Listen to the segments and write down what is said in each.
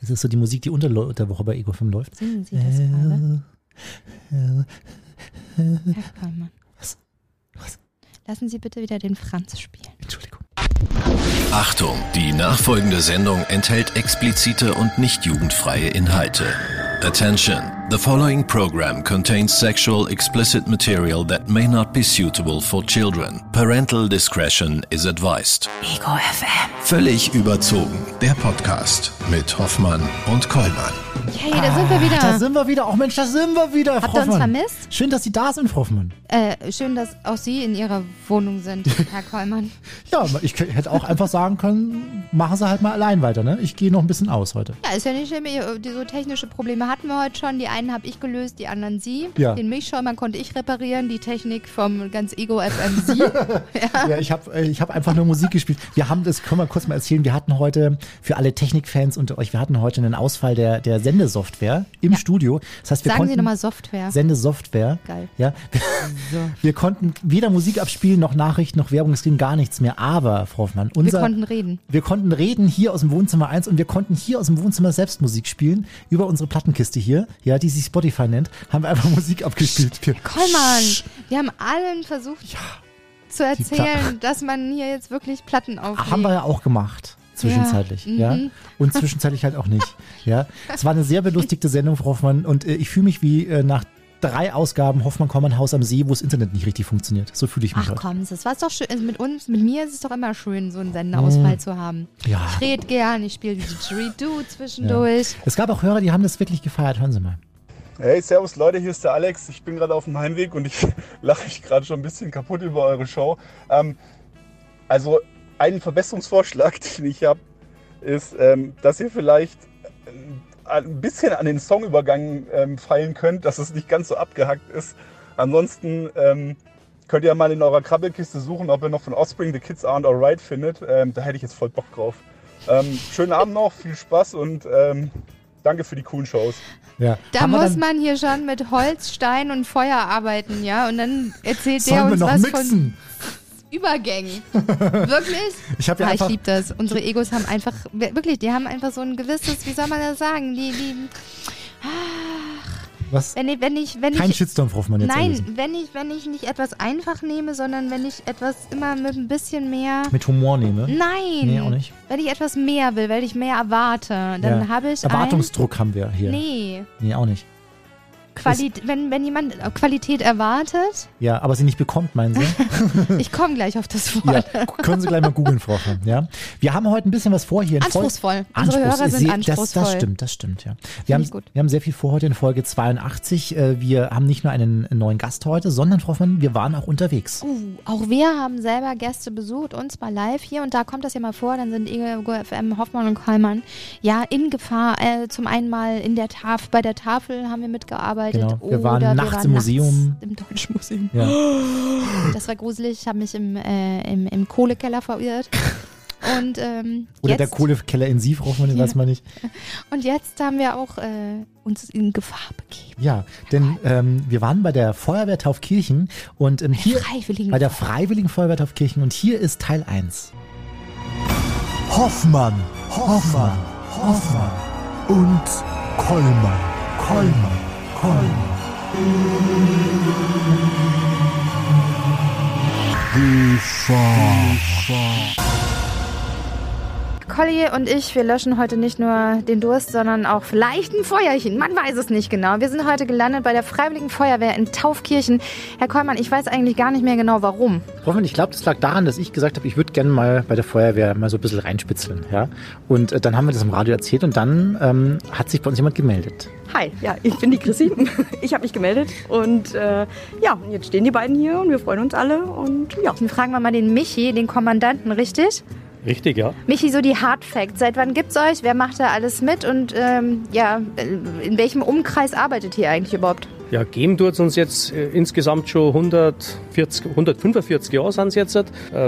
Das ist so die Musik, die unter der Woche bei Ego 5 läuft. Singen Sie das gerade? Herr Kollmann. Was? Was? Lassen Sie bitte wieder den Franz spielen. Entschuldigung. Achtung, die nachfolgende Sendung enthält explizite und nicht jugendfreie Inhalte. Attention, the following program contains sexual explicit material that may not be suitable for children. Parental discretion is advised. Ego FM. Völlig überzogen, der Podcast mit Hoffmann und Kollmann. Hey, da sind wir wieder. Da sind wir wieder. Oh Mensch, da sind wir wieder, Habt Frau ihr uns vermisst? Schön, dass Sie da sind, Frau Hoffmann. Äh, schön, dass auch Sie in Ihrer Wohnung sind, Herr Kollmann. Ja, ich hätte auch einfach sagen können, machen Sie halt mal allein weiter, ne? Ich gehe noch ein bisschen aus heute. Ja, ist ja nicht schlimm. So technische Probleme hatten wir heute schon. Die einen habe ich gelöst, die anderen Sie. Ja. Den Milchschäumer konnte ich reparieren, die Technik vom ganz Ego FM Sie. Ja, ich habe ich hab einfach nur Musik gespielt. Wir haben das, können wir kurz mal erzählen, wir hatten heute für alle Technikfans unter euch, wir hatten heute einen Ausfall der, der Sendesoftware im Ja. Studio. Das heißt, wir Sagen konnten Sie nochmal Software. Sendesoftware. Geil. Ja, wir, wir konnten weder Musik abspielen, noch Nachrichten, noch Werbung, es ging gar nichts mehr. Aber, Frau Hoffmann, wir unser, konnten reden. wir konnten reden hier aus dem Wohnzimmer 1 und wir konnten hier aus dem Wohnzimmer selbst Musik spielen. Über unsere Plattenkiste hier, ja, die sich Spotify nennt, haben wir einfach Musik abgespielt. Wir, Kollmann, wir haben allen versucht zu erzählen, dass man hier jetzt wirklich Platten auflegt. Haben wir ja auch gemacht. Zwischenzeitlich, ja. mhm. Und zwischenzeitlich halt auch nicht. Ja. Es war eine sehr belustigte Sendung, Frau Hoffmann. Und äh, ich fühle mich wie äh, nach drei Ausgaben Hoffmann Kommern Haus am See, wo das Internet nicht richtig funktioniert. So fühle ich mich Ach heute. komm, das war doch schön. Also mit uns, mit mir ist es doch immer schön, so einen Sendeausfall zu haben. Ja. Ich rede gern, ich spiele Didgeridoo zwischendurch. Es gab auch Hörer, die haben das wirklich gefeiert. Hören Sie mal. Hey, servus Leute, hier ist der Alex. Ich bin gerade auf dem Heimweg und ich lache mich gerade schon ein bisschen kaputt über eure Show. Ähm, also ein Verbesserungsvorschlag, den ich habe, ist, ähm, dass ihr vielleicht ähm, ein bisschen an den Songübergang ähm, feilen könnt, dass es nicht ganz so abgehackt ist. Ansonsten ähm, könnt ihr mal in eurer Krabbelkiste suchen, ob ihr noch von Offspring The Kids Aren't Alright findet. Ähm, da hätte ich jetzt voll Bock drauf. Ähm, schönen Abend noch, viel Spaß und ähm, danke für die coolen Shows. Ja. Da Haben muss man hier schon mit Holz, Stein und Feuer arbeiten, ja? Und dann erzählt der uns noch was mixen? von Übergängen. Wirklich? Ich habe ja Ah, ich liebe das. Unsere Egos haben einfach, wirklich, die haben einfach so ein gewisses, wie soll man das sagen? Die, die, Was? wenn ich, wenn ich, wenn Kein ich, Shitstorm, Frau Hoffmann, jetzt nein, erlesen. wenn ich, wenn ich nicht etwas einfach nehme, sondern wenn ich etwas immer mit ein bisschen mehr, Mit Humor nehme. nein, Nee, auch nicht. wenn ich etwas mehr will, wenn ich mehr erwarte, dann Ja. habe ich Erwartungsdruck haben wir hier. nee, nee, auch nicht. Quali wenn, wenn jemand Qualität erwartet, Ja, aber sie nicht bekommt, meinen Sie? ich komme gleich auf das Ja, Wort. können Sie gleich mal googeln, Frau Hoffmann. Ja. Wir haben heute ein bisschen was vor hier. in Anspruchsvoll. Unsere Hörer sind anspruchsvoll. Das, das stimmt, das stimmt, ja. Wir haben, wir haben sehr viel vor heute in Folge 82. Äh, Wir haben nicht nur einen neuen Gast heute, sondern, Frau Hoffmann, wir waren auch unterwegs. Uh, auch wir haben selber Gäste besucht, und zwar live hier. Und da kommt das ja mal vor, dann sind Ego FM, Hoffmann und Kollmann ja in Gefahr. Äh, zum einen mal in der Tafel, bei der Tafel haben wir mitgearbeitet. Genau. Wir waren oder nachts im Museum. Im Deutschen Museum. Ja. Das war gruselig. Ich habe mich im, äh, im, im Kohlekeller verirrt. Und, ähm, Oder jetzt, der Kohlekeller in Sie, Frau Hoffmann, den Ja. weiß man nicht. und jetzt haben wir auch äh, uns in Gefahr begeben. Ja, denn ähm, wir waren bei der Feuerwehr Taufkirchen und ähm, hier bei der Freiwilligen Feuerwehr Taufkirchen und hier ist Teil 1. Hoffmann, Hoffmann, Hoffmann und Kollmann, Kollmann, Kollmann. Colli und ich, wir löschen heute nicht nur den Durst, sondern auch vielleicht ein Feuerchen. Man weiß es nicht genau. Wir sind heute gelandet bei der Freiwilligen Feuerwehr in Taufkirchen. Herr Kollmann, ich weiß eigentlich gar nicht mehr genau warum. Hoffmann, ich glaube, das lag daran, dass ich gesagt habe, ich würde gerne mal bei der Feuerwehr mal so ein bisschen reinspitzeln. Ja? Und äh, dann haben wir das im Radio erzählt und dann ähm, hat sich bei uns jemand gemeldet. Hi, ja, ich bin die Chrissy. Ich habe mich gemeldet und äh, ja, jetzt stehen die beiden hier und wir freuen uns alle und ja. Dann fragen wir mal den Michi, den Kommandanten, richtig? Richtig, ja. Michi, so die Hard Facts. Seit wann gibt's euch? Wer macht da alles mit? Und ähm, ja, in welchem Umkreis arbeitet ihr eigentlich überhaupt? Ja, geben tut es uns jetzt äh, insgesamt schon 140, 145 Jahre sind es jetzt. Äh,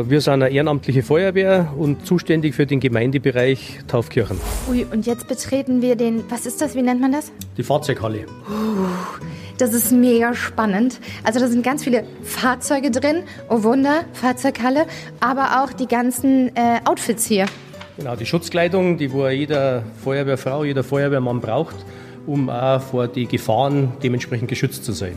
wir sind eine ehrenamtliche Feuerwehr und zuständig für den Gemeindebereich Taufkirchen. Ui, und jetzt betreten wir den, was ist das, wie nennt man das? Die Fahrzeughalle. Das ist mega spannend. Also da sind ganz viele Fahrzeuge drin. Oh Wunder, Fahrzeughalle. Aber auch die ganzen äh, Outfits hier. Genau, die Schutzkleidung, die wo jeder Feuerwehrfrau, jeder Feuerwehrmann braucht, um auch vor die Gefahren dementsprechend geschützt zu sein.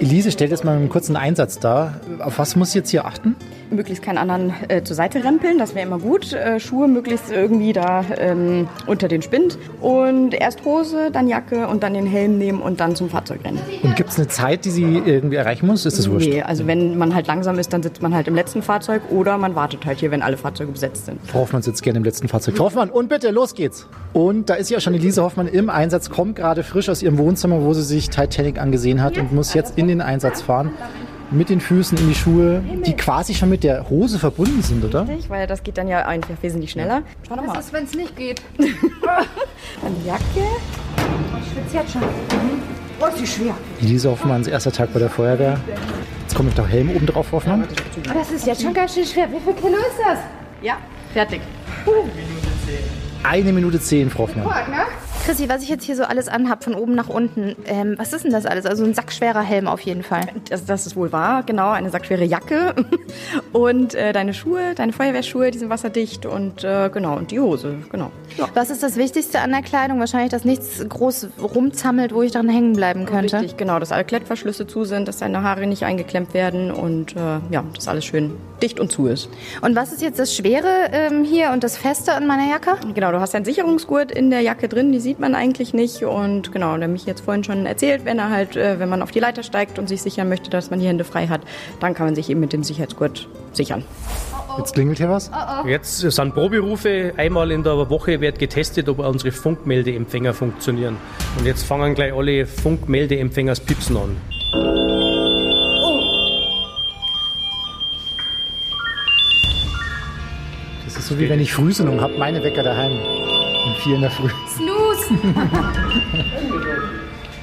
Elise stellt jetzt mal einen kurzen Einsatz dar. Auf was muss ich jetzt hier achten? Möglichst keinen anderen äh, zur Seite rempeln, das wäre immer gut. Äh, Schuhe möglichst irgendwie da ähm, unter den Spind. Und erst Hose, dann Jacke und dann den Helm nehmen und dann zum Fahrzeug rennen. Und gibt es eine Zeit, die sie irgendwie erreichen muss? Ist das wurscht? Nee, also wenn man halt langsam ist, dann sitzt man halt im letzten Fahrzeug oder man wartet halt hier, wenn alle Fahrzeuge besetzt sind. Frau Hoffmann sitzt gerne im letzten Fahrzeug. Frau Hoffmann, und bitte, los geht's. Und da ist ja schon Elise Hoffmann im Einsatz, kommt gerade frisch aus ihrem Wohnzimmer, wo sie sich Titanic angesehen hat und muss jetzt in den Einsatz fahren. Mit den Füßen in die Schuhe, die quasi schon mit der Hose verbunden sind, oder? Richtig, weil das geht dann ja einfach wesentlich schneller. Schau doch mal. Was ist, wenn es nicht geht? Die Jacke. Ich schwitze jetzt schon. Oh, ist die schwer. Elise Hoffmanns erster Tag bei der Feuerwehr. Jetzt kommt noch Helm oben drauf, Hoffmann. Oh, das ist jetzt schon ganz schön schwer. Wie viel Kilo ist das? Ja, fertig. Eine Minute zehn, Frau Hoffmann. Ne? Chrissy, was ich jetzt hier so alles anhab, von oben nach unten, ähm, was ist denn das alles? Also ein sackschwerer Helm auf jeden Fall. Das, das ist wohl wahr, genau. Eine sackschwere Jacke. Und äh, deine Schuhe, deine Feuerwehrschuhe, die sind wasserdicht. Und äh, genau, und die Hose, genau. Ja. Was ist das Wichtigste an der Kleidung? Wahrscheinlich, dass nichts groß rumzammelt, wo ich dran hängen bleiben könnte. Richtig, genau, dass alle Klettverschlüsse zu sind, dass deine Haare nicht eingeklemmt werden und äh, ja, dass alles schön dicht und zu ist. Und was ist jetzt das Schwere ähm, hier und das Feste an meiner Jacke? Genau, du hast einen Sicherungsgurt in der Jacke drin, die sieht man eigentlich nicht. Und genau, der mich jetzt vorhin schon erzählt, wenn er halt, äh, wenn man auf die Leiter steigt und sich sichern möchte, dass man die Hände frei hat, dann kann man sich eben mit dem Sicherheitsgurt sichern. Jetzt klingelt hier was. Jetzt sind Proberufe. Einmal in der Woche wird getestet, ob unsere Funkmeldeempfänger funktionieren. Und jetzt fangen gleich alle Funkmeldeempfänger das Pipsen an. Das ist so wie wenn ich Frühsendung habe, meine Wecker daheim. Um vier in der Früh. Snooze!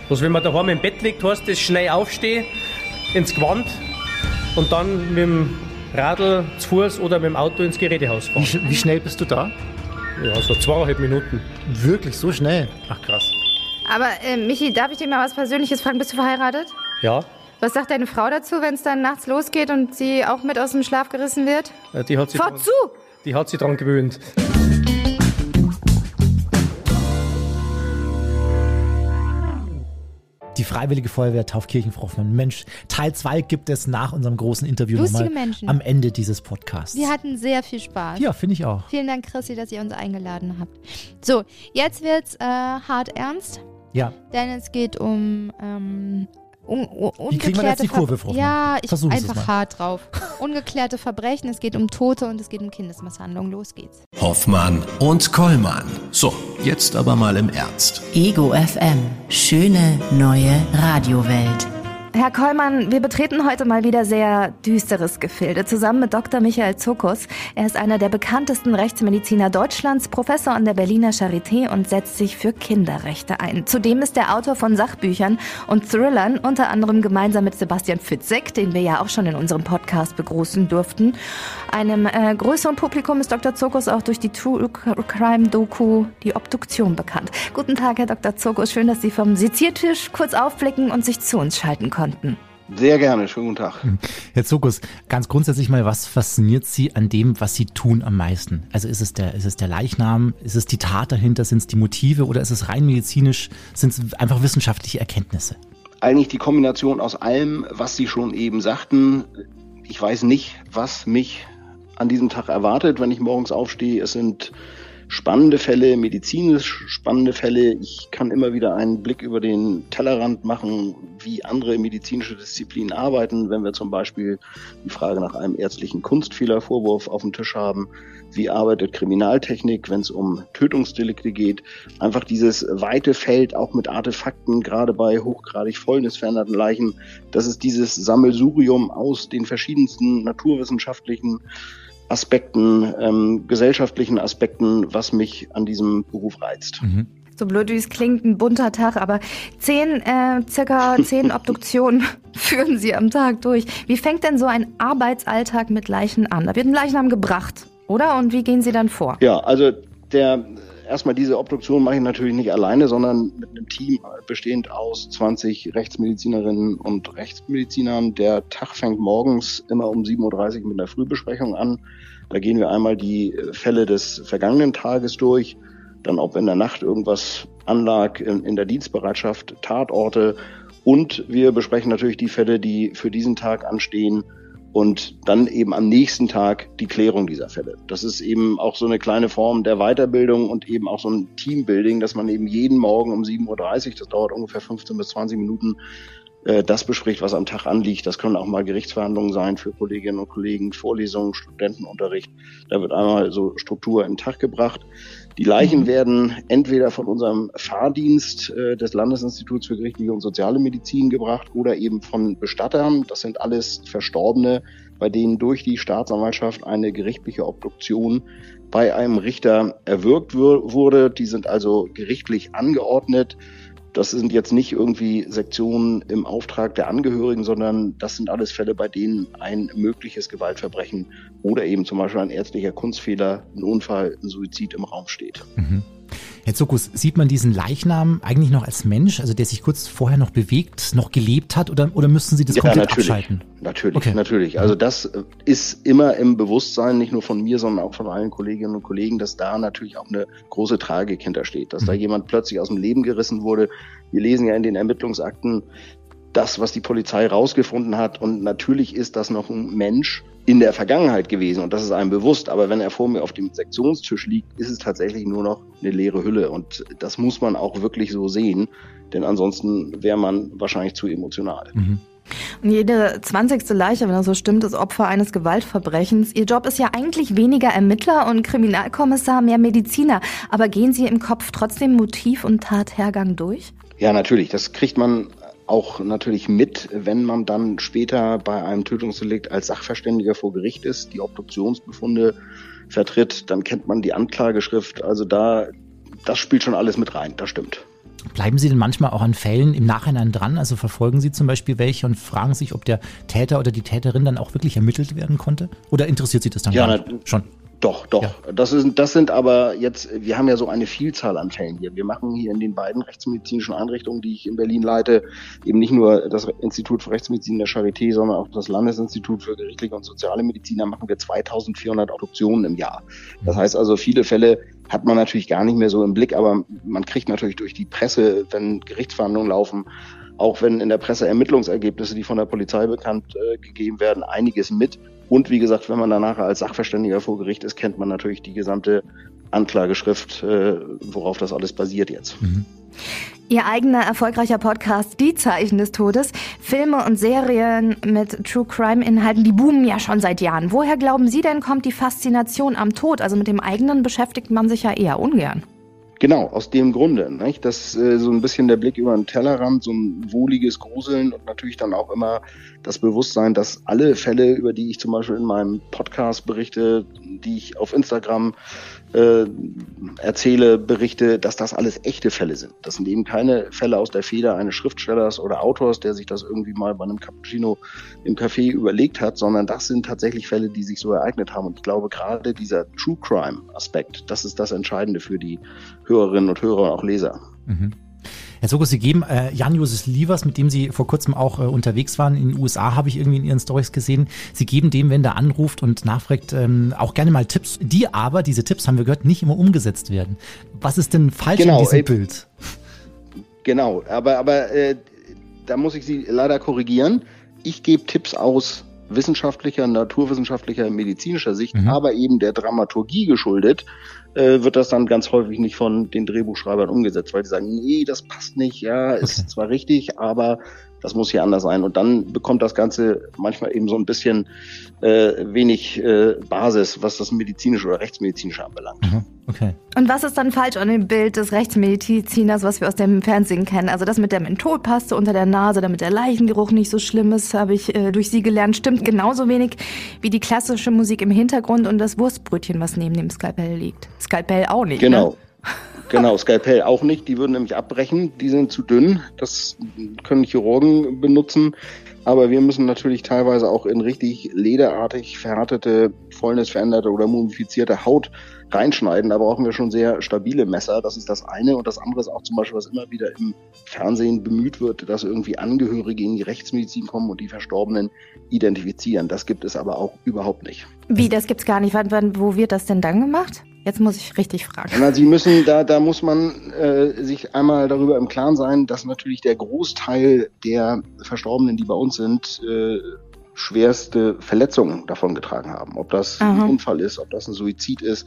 Bloß wenn man daheim im Bett liegt, heißt das schnell aufstehen, ins Gewand und dann mit dem Radl zu Fuß oder mit dem Auto ins Gerätehaus Wie, fahren. sch- wie schnell bist du da? Ja, so zweieinhalb Minuten. Wirklich so schnell? Ach krass. Aber äh, Michi, darf ich dir mal was Persönliches fragen? Bist du verheiratet? Ja, Was sagt deine Frau dazu, wenn es dann nachts losgeht und sie auch mit aus dem Schlaf gerissen wird? äh, die hat sich, Fahr dran, zu! die hat sich dran gewöhnt. Die Freiwillige Feuerwehr Taufkirchen, Frau Hoffmann. Mensch, Teil 2 gibt es nach unserem großen Interview nochmal Menschen. am Ende dieses Podcasts. Wir hatten sehr viel Spaß. Ja, finde ich auch. Vielen Dank, Chrissy, dass ihr uns eingeladen habt. So, jetzt wird's äh, hart ernst, Ja, denn es geht um ähm, un Wie kriegen wir jetzt die ungeklärte Kurve, Frau Ja, ich es einfach hart drauf. Ungeklärte Verbrechen, es geht um Tote und es geht um Kindesmisshandlung. Los geht's. Hoffmann und Kollmann. So, jetzt aber mal im Ernst. Ego FM. Schöne neue Radiowelt. Herr Kollmann, wir betreten heute mal wieder sehr düsteres Gefilde, zusammen mit Dr. Michael Zuckus. Er ist einer der bekanntesten Rechtsmediziner Deutschlands, Professor an der Berliner Charité und setzt sich für Kinderrechte ein. Zudem ist er Autor von Sachbüchern und Thrillern, unter anderem gemeinsam mit Sebastian Fitzek, den wir ja auch schon in unserem Podcast begrüßen durften. Einem äh, größeren Publikum ist Dr. Zuckus auch durch die True Crime Doku Die Obduktion bekannt. Guten Tag, Herr Dr. Zuckus. Schön, dass Sie vom Seziertisch kurz aufblicken und sich zu uns schalten konnten. Sehr gerne, schönen guten Tag. Herr Zuckus, ganz grundsätzlich mal, was fasziniert Sie an dem, was Sie tun am meisten? Also ist es der, ist es der Leichnam, ist es die Tat dahinter, sind es die Motive oder ist es rein medizinisch, sind es einfach wissenschaftliche Erkenntnisse? Eigentlich die Kombination aus allem, was Sie schon eben sagten. Ich weiß nicht, was mich an diesem Tag erwartet, wenn ich morgens aufstehe. Es sind spannende Fälle, medizinisch spannende Fälle. Ich kann immer wieder einen Blick über den Tellerrand machen, wie andere medizinische Disziplinen arbeiten, wenn wir zum Beispiel die Frage nach einem ärztlichen Kunstfehlervorwurf auf dem Tisch haben. Wie arbeitet Kriminaltechnik, wenn es um Tötungsdelikte geht? Einfach dieses weite Feld auch mit Artefakten, gerade bei hochgradig fäulnisveränderten Leichen. Das ist dieses Sammelsurium aus den verschiedensten naturwissenschaftlichen Aspekten, ähm, gesellschaftlichen Aspekten, was mich an diesem Beruf reizt. So blöd wie es klingt, ein bunter Tag, aber zehn, äh, circa zehn Obduktionen führen Sie am Tag durch. Wie fängt denn so ein Arbeitsalltag mit Leichen an? Da wird ein Leichnam gebracht, oder? Und wie gehen Sie dann vor? Ja, also der erstmal diese Obduktion mache ich natürlich nicht alleine, sondern mit einem Team bestehend aus 20 Rechtsmedizinerinnen und Rechtsmedizinern. Der Tag fängt morgens immer um 7.30 Uhr mit einer Frühbesprechung an. Da gehen wir einmal die Fälle des vergangenen Tages durch, dann ob in der Nacht irgendwas anlag in, in der Dienstbereitschaft, Tatorte. Und wir besprechen natürlich die Fälle, die für diesen Tag anstehen. Und dann eben am nächsten Tag die Klärung dieser Fälle. Das ist eben auch so eine kleine Form der Weiterbildung und eben auch so ein Teambuilding, dass man eben jeden Morgen um 7.30 Uhr, das dauert ungefähr 15 bis 20 Minuten, das bespricht, was am Tag anliegt. Das können auch mal Gerichtsverhandlungen sein für Kolleginnen und Kollegen, Vorlesungen, Studentenunterricht. Da wird einmal so Struktur in den Tag gebracht. Die Leichen mhm. werden entweder von unserem Fahrdienst äh, des Landesinstituts für gerichtliche und soziale Medizin gebracht oder eben von Bestattern. Das sind alles Verstorbene, bei denen durch die Staatsanwaltschaft eine gerichtliche Obduktion bei einem Richter erwirkt wurde. Die sind also gerichtlich angeordnet. Das sind jetzt nicht irgendwie Sektionen im Auftrag der Angehörigen, sondern das sind alles Fälle, bei denen ein mögliches Gewaltverbrechen oder eben zum Beispiel ein ärztlicher Kunstfehler, ein Unfall, ein Suizid im Raum steht. Mhm. Herr Zuckus, sieht man diesen Leichnam eigentlich noch als Mensch, also der sich kurz vorher noch bewegt, noch gelebt hat oder, oder müssten Sie das ja, komplett natürlich, abschalten? Natürlich, okay. natürlich. Also das äh, ist immer im Bewusstsein, nicht nur von mir, sondern auch von allen Kolleginnen und Kollegen, dass da natürlich auch eine große Tragik hintersteht, dass mhm. da jemand plötzlich aus dem Leben gerissen wurde. Wir lesen ja in den Ermittlungsakten das, was die Polizei rausgefunden hat und natürlich ist das noch ein Mensch, in der Vergangenheit gewesen und das ist einem bewusst. Aber wenn er vor mir auf dem Sektionstisch liegt, ist es tatsächlich nur noch eine leere Hülle. Und das muss man auch wirklich so sehen, denn ansonsten wäre man wahrscheinlich zu emotional. Mhm. Und jede zwanzigste Leiche, wenn das so stimmt, ist Opfer eines Gewaltverbrechens. Ihr Job ist ja eigentlich weniger Ermittler und Kriminalkommissar, mehr Mediziner. Aber gehen Sie im Kopf trotzdem Motiv und Tathergang durch? Ja, natürlich. Das kriegt man auch natürlich mit, wenn man dann später bei einem Tötungsdelikt als Sachverständiger vor Gericht ist, die Obduktionsbefunde vertritt, dann kennt man die Anklageschrift. Also da, das spielt schon alles mit rein, das stimmt. Bleiben Sie denn manchmal auch an Fällen im Nachhinein dran? Also verfolgen Sie zum Beispiel welche und fragen sich, ob der Täter oder die Täterin dann auch wirklich ermittelt werden konnte? Oder interessiert Sie das dann ja, gar nicht? Schon. Doch, doch. Ja. Das, ist, das sind aber jetzt, wir haben ja so eine Vielzahl an Fällen hier. Wir machen hier in den beiden rechtsmedizinischen Einrichtungen, die ich in Berlin leite, eben nicht nur das Institut für Rechtsmedizin der Charité, sondern auch das Landesinstitut für gerichtliche und soziale Medizin. Da machen wir 2400 Obduktionen im Jahr. Das heißt also, viele Fälle hat man natürlich gar nicht mehr so im Blick, aber man kriegt natürlich durch die Presse, wenn Gerichtsverhandlungen laufen, auch wenn in der Presse Ermittlungsergebnisse, die von der Polizei bekannt äh, gegeben werden, einiges mit. Und wie gesagt, wenn man danach als Sachverständiger vor Gericht ist, kennt man natürlich die gesamte Anklageschrift, äh, worauf das alles basiert jetzt. Mhm. Ihr eigener erfolgreicher Podcast Die Zeichen des Todes, Filme und Serien mit True Crime Inhalten, die boomen ja schon seit Jahren. Woher glauben Sie denn kommt die Faszination am Tod? Also mit dem eigenen beschäftigt man sich ja eher ungern. Genau, aus dem Grunde. Nicht? Das äh, so ein bisschen der Blick über den Tellerrand, so ein wohliges Gruseln und natürlich dann auch immer das Bewusstsein, dass alle Fälle, über die ich zum Beispiel in meinem Podcast berichte, die ich auf Instagram äh, erzähle, berichte, dass das alles echte Fälle sind. Das sind eben keine Fälle aus der Feder eines Schriftstellers oder Autors, der sich das irgendwie mal bei einem Cappuccino im Café überlegt hat, sondern das sind tatsächlich Fälle, die sich so ereignet haben. Und ich glaube, gerade dieser True Crime Aspekt, das ist das Entscheidende für die Hörerinnen und Hörer und auch Leser. Mhm. Herr Sokos, Sie geben äh, Jan-Josef Lievers, mit dem Sie vor kurzem auch äh, unterwegs waren in den USA, habe ich irgendwie in Ihren Stories gesehen. Sie geben dem, wenn der anruft und nachfragt, ähm, auch gerne mal Tipps, die aber, diese Tipps haben wir gehört, nicht immer umgesetzt werden. Was ist denn falsch genau, in diesem ey, Bild? Genau, aber, aber äh, da muss ich Sie leider korrigieren. Ich gebe Tipps aus wissenschaftlicher, naturwissenschaftlicher, medizinischer Sicht, mhm. aber eben der Dramaturgie geschuldet, äh, wird das dann ganz häufig nicht von den Drehbuchschreibern umgesetzt, weil die sagen, nee, das passt nicht, ja, ist okay. zwar richtig, aber das muss hier anders sein. Und dann bekommt das Ganze manchmal eben so ein bisschen äh, wenig äh, Basis, was das medizinische oder rechtsmedizinische anbelangt. Mhm. Okay. Und was ist dann falsch an dem Bild des Rechtsmediziners, was wir aus dem Fernsehen kennen? Also das mit der Mentholpaste unter der Nase, damit der Leichengeruch nicht so schlimm ist, habe ich äh, durch Sie gelernt, stimmt genauso wenig wie die klassische Musik im Hintergrund und das Wurstbrötchen, was neben dem Skalpell liegt. Skalpell auch nicht. Genau. Ne? Genau, Skalpell auch nicht. Die würden nämlich abbrechen. Die sind zu dünn. Das können Chirurgen benutzen. Aber wir müssen natürlich teilweise auch in richtig lederartig verhärtete, fäulnisveränderte oder mumifizierte Haut reinschneiden. Da brauchen wir schon sehr stabile Messer. Das ist das eine. Und das andere ist auch zum Beispiel, was immer wieder im Fernsehen bemüht wird, dass irgendwie Angehörige in die Rechtsmedizin kommen und die Verstorbenen identifizieren. Das gibt es aber auch überhaupt nicht. Wie, das gibt's gar nicht. Wann, wann, wo wird das denn dann gemacht? Jetzt muss ich richtig fragen. Na, Sie müssen, da, da muss man äh, sich einmal darüber im Klaren sein, dass natürlich der Großteil der Verstorbenen, die bei uns sind, äh, schwerste Verletzungen davon getragen haben. Ob das Aha. ein Unfall ist, ob das ein Suizid ist,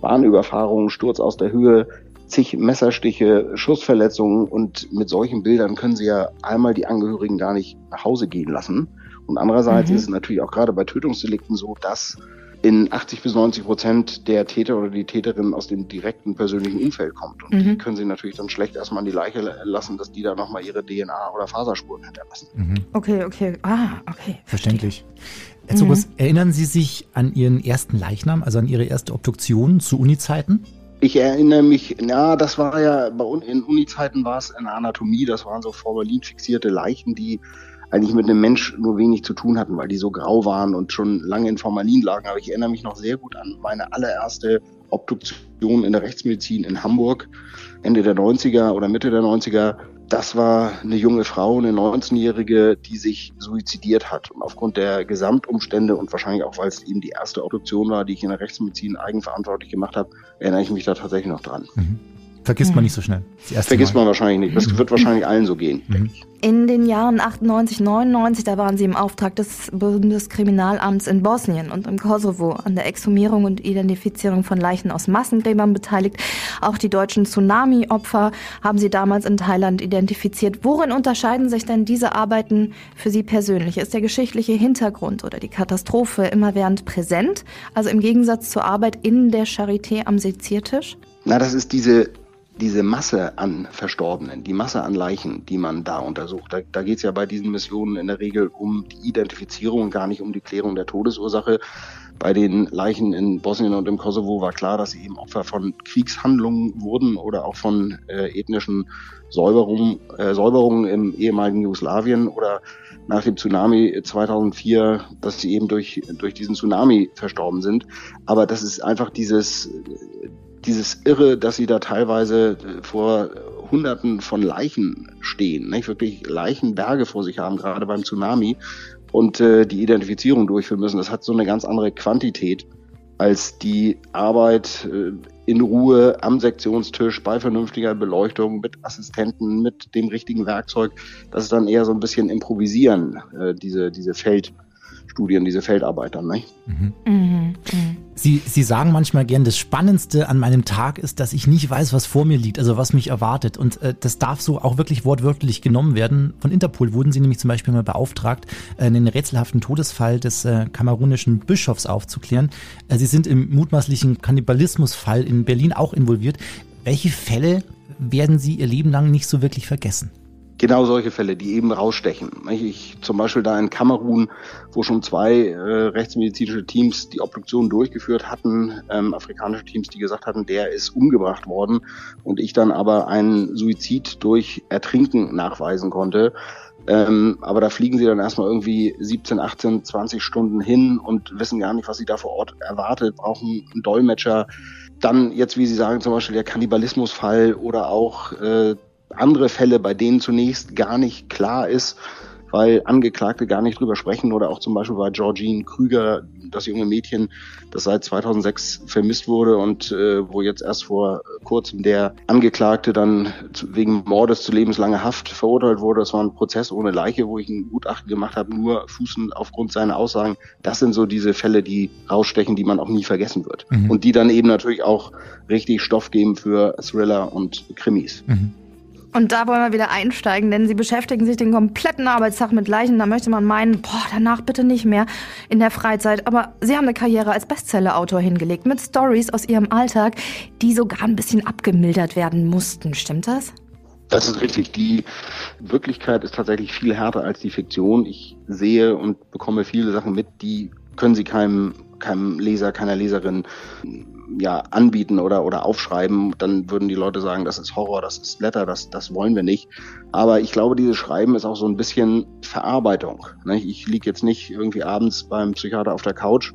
Bahnüberfahrung, Sturz aus der Höhe, zig Messerstiche, Schussverletzungen und mit solchen Bildern können Sie ja einmal die Angehörigen gar nicht nach Hause gehen lassen. Und andererseits mhm. ist es natürlich auch gerade bei Tötungsdelikten so, dass in 80 bis 90 Prozent der Täter oder die Täterin aus dem direkten persönlichen Umfeld kommt. Und mhm. die können sie natürlich dann schlecht erstmal an die Leiche lassen, dass die da nochmal ihre DNA oder Faserspuren hinterlassen. Mhm. Okay, okay. Ah, okay. Verständlich. Herr Zugus, mhm. erinnern Sie sich an Ihren ersten Leichnam, also an Ihre erste Obduktion zu Uni-Zeiten? Ich erinnere mich, ja, das war ja, bei uns in Uni-Zeiten war es in der Anatomie, das waren so formalin fixierte Leichen, die eigentlich mit einem Mensch nur wenig zu tun hatten, weil die so grau waren und schon lange in Formalin lagen. Aber ich erinnere mich noch sehr gut an meine allererste Obduktion in der Rechtsmedizin in Hamburg, Ende der 90er oder Mitte der 90er. Das war eine junge Frau, eine 19-Jährige, die sich suizidiert hat. Und aufgrund der Gesamtumstände und wahrscheinlich auch, weil es eben die erste Obduktion war, die ich in der Rechtsmedizin eigenverantwortlich gemacht habe, erinnere ich mich da tatsächlich noch dran. Mhm. Vergisst man nicht so schnell. Vergisst Mal. man wahrscheinlich nicht. Das mhm. wird wahrscheinlich allen so gehen. Mhm. In den Jahren 98, 99, da waren Sie im Auftrag des Bundeskriminalamts in Bosnien und im Kosovo an der Exhumierung und Identifizierung von Leichen aus Massengräbern beteiligt. Auch die deutschen Tsunami-Opfer haben Sie damals in Thailand identifiziert. Worin unterscheiden sich denn diese Arbeiten für Sie persönlich? Ist der geschichtliche Hintergrund oder die Katastrophe immerwährend präsent? Also im Gegensatz zur Arbeit in der Charité am Seziertisch? Na, das ist diese diese Masse an Verstorbenen, die Masse an Leichen, die man da untersucht, da, da geht es ja bei diesen Missionen in der Regel um die Identifizierung, gar nicht um die Klärung der Todesursache. Bei den Leichen in Bosnien und im Kosovo war klar, dass sie eben Opfer von Kriegshandlungen wurden oder auch von äh, ethnischen Säuberungen, äh, Säuberungen im ehemaligen Jugoslawien oder nach dem Tsunami 2004, dass sie eben durch, durch diesen Tsunami verstorben sind. Aber das ist einfach dieses, dieses Irre, dass sie da teilweise äh, vor Hunderten von Leichen stehen, nicht? wirklich Leichenberge vor sich haben, gerade beim Tsunami und äh, die Identifizierung durchführen müssen. Das hat so eine ganz andere Quantität als die Arbeit äh, in Ruhe am Sektionstisch bei vernünftiger Beleuchtung mit Assistenten, mit dem richtigen Werkzeug. Das ist dann eher so ein bisschen improvisieren, äh, diese, diese Feld. Studien, diese Feldarbeiter. Ne? Mhm. Mhm. Sie, Sie sagen manchmal gern, das Spannendste an meinem Tag ist, dass ich nicht weiß, was vor mir liegt, also was mich erwartet. Und äh, das darf so auch wirklich wortwörtlich genommen werden. Von Interpol wurden Sie nämlich zum Beispiel mal beauftragt, äh, einen rätselhaften Todesfall des äh, kamerunischen Bischofs aufzuklären. Äh, Sie sind im mutmaßlichen Kannibalismusfall in Berlin auch involviert. Welche Fälle werden Sie Ihr Leben lang nicht so wirklich vergessen? Genau solche Fälle, die eben rausstechen. Ich zum Beispiel da in Kamerun, wo schon zwei äh, rechtsmedizinische Teams die Obduktion durchgeführt hatten, ähm, afrikanische Teams, die gesagt hatten, der ist umgebracht worden und ich dann aber einen Suizid durch Ertrinken nachweisen konnte. Ähm, aber da fliegen sie dann erstmal irgendwie 17, 18, 20 Stunden hin und wissen gar nicht, was sie da vor Ort erwartet, brauchen einen Dolmetscher. Dann jetzt, wie Sie sagen, zum Beispiel der Kannibalismusfall oder auch äh, andere Fälle, bei denen zunächst gar nicht klar ist, weil Angeklagte gar nicht drüber sprechen oder auch zum Beispiel bei Georgine Krüger, das junge Mädchen, das seit 2006 vermisst wurde und äh, wo jetzt erst vor kurzem der Angeklagte dann wegen Mordes zu lebenslanger Haft verurteilt wurde. Das war ein Prozess ohne Leiche, wo ich ein Gutachten gemacht habe, nur fußend aufgrund seiner Aussagen. Das sind so diese Fälle, die rausstechen, die man auch nie vergessen wird. Mhm. Und die dann eben natürlich auch richtig Stoff geben für Thriller und Krimis. Mhm. Und da wollen wir wieder einsteigen, denn sie beschäftigen sich den kompletten Arbeitstag mit Leichen. Da möchte man meinen, boah, danach bitte nicht mehr in der Freizeit. Aber sie haben eine Karriere als Bestsellerautor hingelegt mit Stories aus ihrem Alltag, die sogar ein bisschen abgemildert werden mussten. Stimmt das? Das ist richtig. Die Wirklichkeit ist tatsächlich viel härter als die Fiktion. Ich sehe und bekomme viele Sachen mit, die können Sie keinem, keinem Leser, keiner Leserin ja, anbieten oder, oder aufschreiben, dann würden die Leute sagen, das ist Horror, das ist Blätter, das, das wollen wir nicht. Aber ich glaube, dieses Schreiben ist auch so ein bisschen Verarbeitung. Ne? Ich liege jetzt nicht irgendwie abends beim Psychiater auf der Couch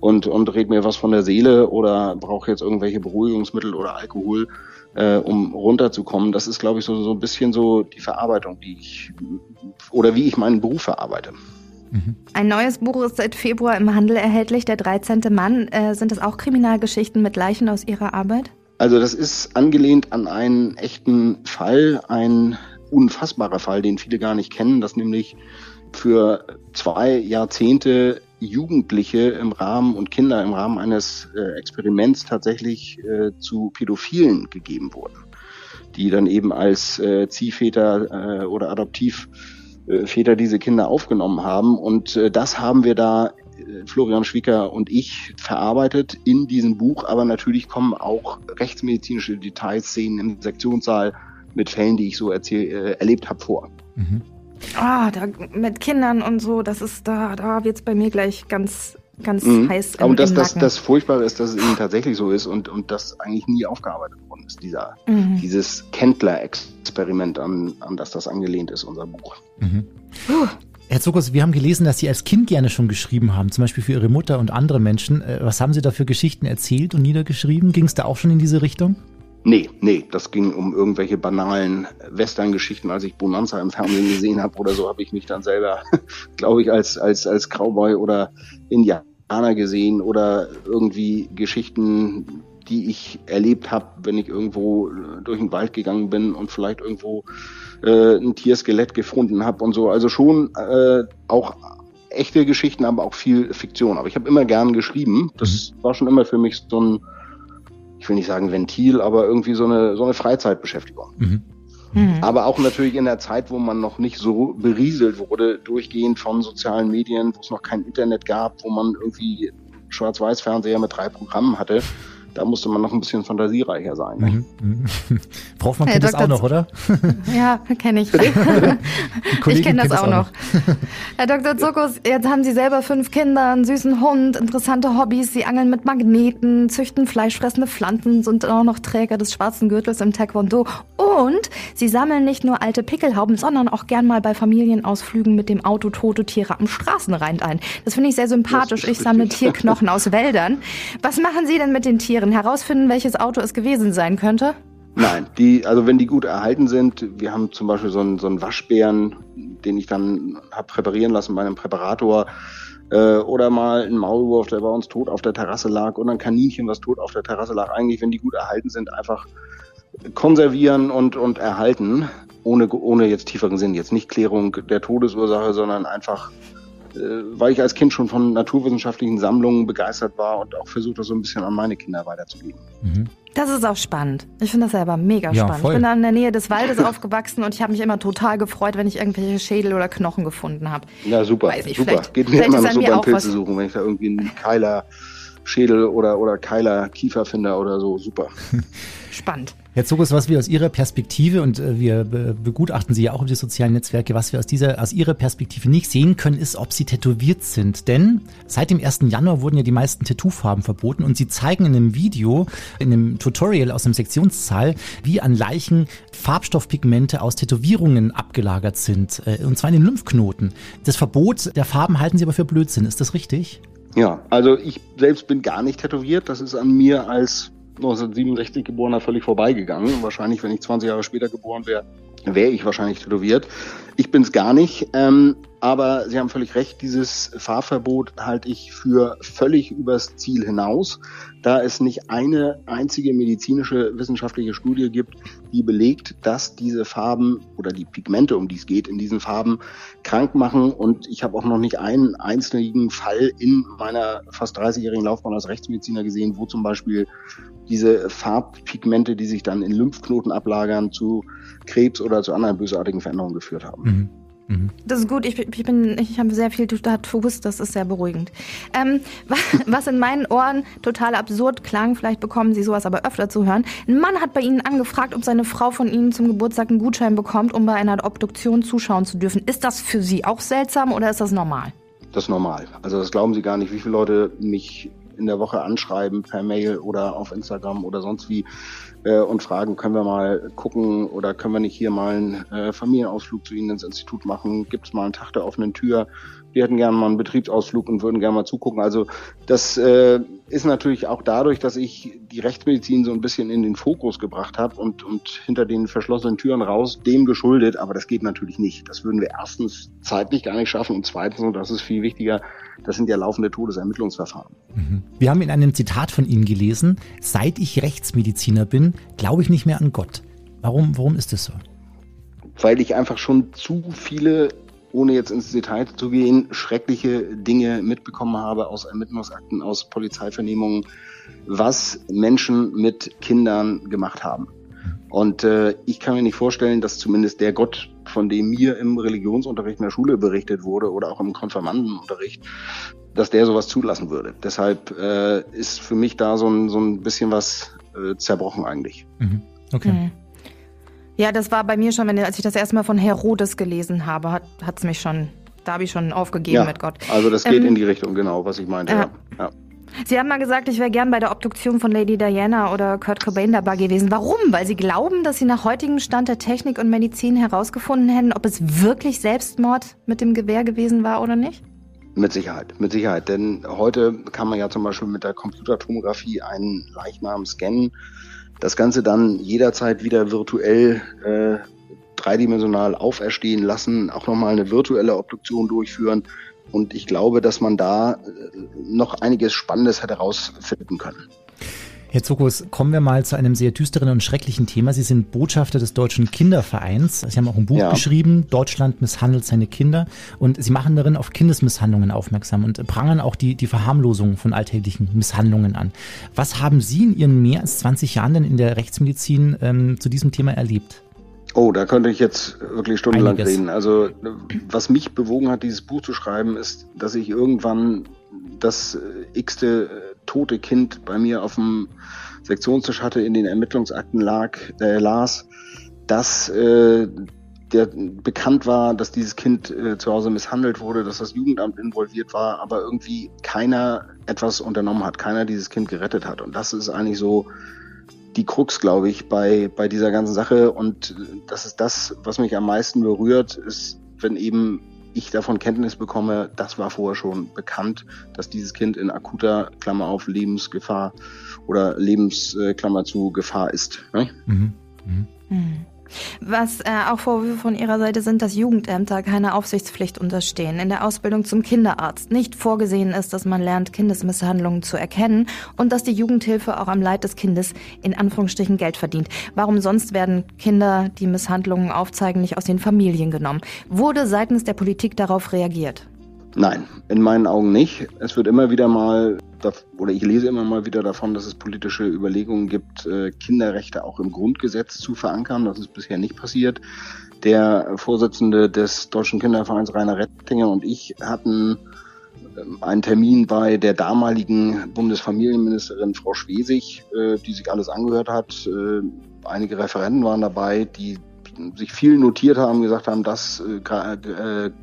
und, und red mir was von der Seele oder brauche jetzt irgendwelche Beruhigungsmittel oder Alkohol, äh, um runterzukommen. Das ist, glaube ich, so, so ein bisschen so die Verarbeitung, die ich oder wie ich meinen Beruf verarbeite. Ein neues Buch ist seit Februar im Handel erhältlich, Der 13. Mann. Äh, sind das auch Kriminalgeschichten mit Leichen aus Ihrer Arbeit? Also das ist angelehnt an einen echten Fall, ein unfassbarer Fall, den viele gar nicht kennen, dass nämlich für zwei Jahrzehnte Jugendliche im Rahmen und Kinder im Rahmen eines äh, Experiments tatsächlich äh, zu Pädophilen gegeben wurden, die dann eben als äh, Ziehväter oder Adoptivväter diese Kinder aufgenommen haben. Und äh, das haben wir da, äh, Florian Schwicker und ich, verarbeitet in diesem Buch. Aber natürlich kommen auch rechtsmedizinische Details, Szenen im Sektionssaal mit Fällen, die ich so erzähl, äh, erlebt habe, vor. Ah, da mit Kindern und so, das ist da, da wird's bei mir gleich ganz, ganz Mhm. heiß im, Und das, das, das Furchtbare ist, dass es eben tatsächlich so ist und, und das eigentlich nie aufgearbeitet worden ist, dieser, Mhm. dieses Kendler-Experiment, an, an das das angelehnt ist, unser Buch. Herr Zuckers, wir haben gelesen, dass Sie als Kind gerne schon geschrieben haben, zum Beispiel für Ihre Mutter und andere Menschen. Äh, Was haben Sie da für Geschichten erzählt und niedergeschrieben? Ging es da auch schon in diese Richtung? Nee, nee, das ging um irgendwelche banalen Western-Geschichten. Als ich Bonanza im Fernsehen gesehen habe oder so, habe ich mich dann selber, glaube ich, als, als, als Cowboy oder Indianer gesehen oder irgendwie Geschichten, die ich erlebt habe, wenn ich irgendwo äh, durch den Wald gegangen bin und vielleicht irgendwo äh, ein Tierskelett gefunden habe und so. Also schon äh, auch echte Geschichten, aber auch viel Fiktion. Aber ich habe immer gern geschrieben. Das war schon immer für mich so ein ich will nicht sagen Ventil, aber irgendwie so eine, so eine Freizeitbeschäftigung. Mhm. Aber auch natürlich in der Zeit, wo man noch nicht so berieselt wurde, durchgehend von sozialen Medien, wo es noch kein Internet gab, wo man irgendwie Schwarz-Weiß-Fernseher mit drei Programmen hatte. Da musste man noch ein bisschen fantasiereicher sein. Ne? Frau Hoffmann Herr kennt das Dr. auch noch, oder? Ja, kenne ich. Ich kenne das kennt auch noch. Herr Dr. Zuckus, jetzt haben Sie selber fünf Kinder, einen süßen Hund, interessante Hobbys. Sie angeln mit Magneten, züchten fleischfressende Pflanzen, sind auch noch Träger des schwarzen Gürtels im Taekwondo. Und Sie sammeln nicht nur alte Pickelhauben, sondern auch gern mal bei Familienausflügen mit dem Auto tote Tiere am Straßenrand ein. Das finde ich sehr sympathisch. Das Ich sammle. Tierknochen aus Wäldern. Was machen Sie denn mit den Tieren? Herausfinden, welches Auto es gewesen sein könnte? Nein, die, also wenn die gut erhalten sind, wir haben zum Beispiel so einen, so einen Waschbären, den ich dann hab präparieren lassen bei einem Präparator, äh, oder mal ein Maulwurf, der bei uns tot auf der Terrasse lag, oder ein Kaninchen, was tot auf der Terrasse lag. Eigentlich, wenn die gut erhalten sind, einfach konservieren und, und erhalten, ohne, ohne jetzt tieferen Sinn. Jetzt nicht Klärung der Todesursache, sondern einfach, weil ich als Kind schon von naturwissenschaftlichen Sammlungen begeistert war und auch versucht, das so ein bisschen an meine Kinder weiterzugeben. Das ist auch spannend. Ich finde das selber mega Ja, spannend. voll. Ich bin da in der Nähe des Waldes aufgewachsen und ich habe mich immer total gefreut, wenn ich irgendwelche Schädel oder Knochen gefunden habe. Ja, super. Weiß nicht, super. Geht mir immer noch an so beim Pilze suchen, wenn ich da irgendwie einen Keiler Schädel oder, oder Keiler Kiefer finde oder so. Super. Spannend. Herr Zuckers, was wir aus Ihrer Perspektive, und äh, wir be begutachten Sie ja auch über die sozialen Netzwerke, was wir aus dieser, aus Ihrer Perspektive nicht sehen können, ist, ob Sie tätowiert sind. Denn seit dem 1. Januar wurden ja die meisten Tattoofarben verboten und Sie zeigen in einem Video, in einem Tutorial aus dem Sektionssaal, wie an Leichen Farbstoffpigmente aus Tätowierungen abgelagert sind, äh, und zwar in den Lymphknoten. Das Verbot der Farben halten Sie aber für Blödsinn, ist das richtig? Ja, also ich selbst bin gar nicht tätowiert. Das ist an mir als 1967 geborener völlig vorbeigegangen. Wahrscheinlich, wenn ich 20 Jahre später geboren wäre, wäre ich wahrscheinlich tätowiert. Ich bin's gar nicht. Ähm, aber Sie haben völlig recht, dieses Fahrverbot halte ich für völlig übers Ziel hinaus, da es nicht eine einzige medizinische wissenschaftliche Studie gibt, die belegt, dass diese Farben oder die Pigmente, um die es geht, in diesen Farben krank machen. Und ich habe auch noch nicht einen einzigen Fall in meiner fast 30-jährigen Laufbahn als Rechtsmediziner gesehen, wo zum Beispiel diese Farbpigmente, die sich dann in Lymphknoten ablagern, zu Krebs oder zu anderen bösartigen Veränderungen geführt haben. Mhm. Mhm. Das ist gut. Ich, ich bin, ich habe sehr viel Tattoos. Das ist sehr beruhigend. Ähm, wa- was in meinen Ohren total absurd klang, vielleicht bekommen Sie sowas aber öfter zu hören. Ein Mann hat bei Ihnen angefragt, ob seine Frau von Ihnen zum Geburtstag einen Gutschein bekommt, um bei einer Obduktion zuschauen zu dürfen. Ist das für Sie auch seltsam oder ist das normal? Das ist normal. Also das glauben Sie gar nicht, wie viele Leute mich in der Woche anschreiben per Mail oder auf Instagram oder sonst wie äh, und fragen, können wir mal gucken oder können wir nicht hier mal einen äh, Familienausflug zu Ihnen ins Institut machen? Gibt es mal einen Tag der offenen Tür? Wir hätten gerne mal einen Betriebsausflug und würden gerne mal zugucken. Also das äh, ist natürlich auch dadurch, dass ich die Rechtsmedizin so ein bisschen in den Fokus gebracht habe und, und hinter den verschlossenen Türen raus, dem geschuldet. Aber das geht natürlich nicht. Das würden wir erstens zeitlich gar nicht schaffen und zweitens, und das ist viel wichtiger, das sind ja laufende Todesermittlungsverfahren. Mhm. Wir haben in einem Zitat von Ihnen gelesen, seit ich Rechtsmediziner bin, glaube ich nicht mehr an Gott. Warum, warum ist das so? Weil ich einfach schon zu viele ohne jetzt ins Detail zu gehen, schreckliche Dinge mitbekommen habe aus Ermittlungsakten, aus Polizeivernehmungen, was Menschen mit Kindern gemacht haben. Und äh, ich kann mir nicht vorstellen, dass zumindest der Gott, von dem mir im Religionsunterricht in der Schule berichtet wurde oder auch im Konfirmandenunterricht, dass der sowas zulassen würde. Deshalb äh, ist für mich da so ein, so ein bisschen was äh, zerbrochen eigentlich. Mhm. Okay. Mhm. Ja, das war bei mir schon, wenn, als ich das erste Mal von Herodes gelesen habe, hat es mich schon, da habe ich schon aufgegeben ja, mit Gott. Also das geht ähm, in die Richtung, genau, was ich meinte. Äh, ja. Sie haben mal gesagt, ich wäre gern bei der Obduktion von Lady Diana oder Kurt Cobain dabei gewesen. Warum? Weil Sie glauben, dass Sie nach heutigem Stand der Technik und Medizin herausgefunden hätten, ob es wirklich Selbstmord mit dem Gewehr gewesen war oder nicht? Mit Sicherheit, mit Sicherheit. Denn heute kann man ja zum Beispiel mit der Computertomographie einen Leichnam scannen das Ganze dann jederzeit wieder virtuell äh, dreidimensional auferstehen lassen, auch nochmal eine virtuelle Obduktion durchführen. Und ich glaube, dass man da äh, noch einiges Spannendes hätte herausfinden können. Herr Zuckos, kommen wir mal zu einem sehr düsteren und schrecklichen Thema. Sie sind Botschafter des Deutschen Kindervereins. Sie haben auch ein Buch ja. geschrieben, Deutschland misshandelt seine Kinder. Und Sie machen darin auf Kindesmisshandlungen aufmerksam und prangern auch die, die Verharmlosung von alltäglichen Misshandlungen an. Was haben Sie in Ihren mehr als 20 Jahren denn in der Rechtsmedizin ähm, zu diesem Thema erlebt? Oh, da könnte ich jetzt wirklich stundenlang Einiges. reden. Also, was mich bewogen hat, dieses Buch zu schreiben, ist, dass ich irgendwann das äh, x-te äh, tote Kind bei mir auf dem Sektionstisch hatte, in den Ermittlungsakten lag, äh, las, dass äh, der bekannt war, dass dieses Kind äh, zu Hause misshandelt wurde, dass das Jugendamt involviert war, aber irgendwie keiner etwas unternommen hat, keiner dieses Kind gerettet hat. Und das ist eigentlich so die Krux, glaube ich, bei, bei dieser ganzen Sache. Und das ist das, was mich am meisten berührt, ist, wenn eben ich davon Kenntnis bekomme, das war vorher schon bekannt, dass dieses Kind in akuter Klammer auf Lebensgefahr oder Lebensklammer zu Gefahr ist. Ne? Mhm. Mhm. Mhm. Was äh, auch Vorwürfe von Ihrer Seite sind, dass Jugendämter keine Aufsichtspflicht unterstehen, in der Ausbildung zum Kinderarzt nicht vorgesehen ist, dass man lernt, Kindesmisshandlungen zu erkennen und dass die Jugendhilfe auch am Leid des Kindes in Anführungsstrichen Geld verdient. Warum sonst werden Kinder, die Misshandlungen aufzeigen, nicht aus den Familien genommen? Wurde seitens der Politik darauf reagiert? Nein, in meinen Augen nicht. Es wird immer wieder mal, oder ich lese immer mal wieder davon, dass es politische Überlegungen gibt, äh, Kinderrechte auch im Grundgesetz zu verankern. Das ist bisher nicht passiert. Der Vorsitzende des Deutschen Kindervereins Rainer Rettinger und ich hatten ähm, einen Termin bei der damaligen Bundesfamilienministerin Frau Schwesig, äh, die sich alles angehört hat. Äh, einige Referenten waren dabei, die sich viel notiert haben, gesagt haben, das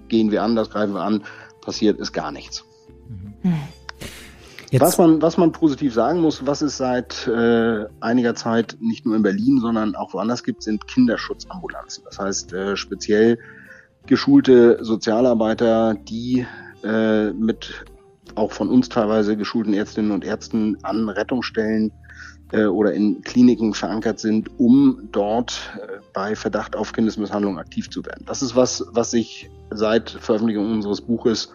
gehen wir an, das greifen wir an passiert ist gar nichts. Mhm. Was man, was man positiv sagen muss, was es seit äh, einiger Zeit nicht nur in Berlin, sondern auch woanders gibt, sind Kinderschutzambulanzen. Das heißt äh, speziell geschulte Sozialarbeiter, die äh, mit auch von uns teilweise geschulten Ärztinnen und Ärzten an Rettungsstellen äh, oder in Kliniken verankert sind, um dort äh, bei Verdacht auf Kindesmisshandlung aktiv zu werden. Das ist was, was sich seit Veröffentlichung unseres Buches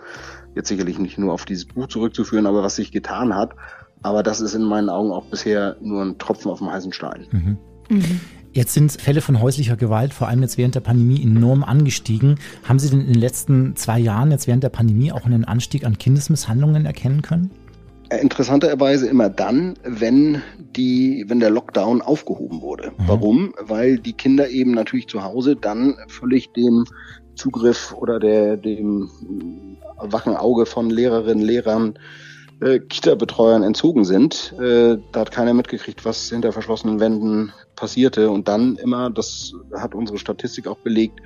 jetzt sicherlich nicht nur auf dieses Buch zurückzuführen, aber was sich getan hat. Aber das ist in meinen Augen auch bisher nur ein Tropfen auf dem heißen Stein. Mhm. Mhm. Jetzt sind Fälle von häuslicher Gewalt, vor allem jetzt während der Pandemie, enorm angestiegen. Haben Sie denn in den letzten zwei Jahren, jetzt während der Pandemie, auch einen Anstieg an Kindesmisshandlungen erkennen können? Interessanterweise immer dann, wenn die, wenn der Lockdown aufgehoben wurde. Mhm. Warum? Weil die Kinder eben natürlich zu Hause dann völlig dem Zugriff oder der, dem wachen Auge von Lehrerinnen, Lehrern, äh, Kita-Betreuern entzogen sind. Äh, da hat keiner mitgekriegt, was hinter verschlossenen Wänden passierte. Und dann immer, das hat unsere Statistik auch belegt,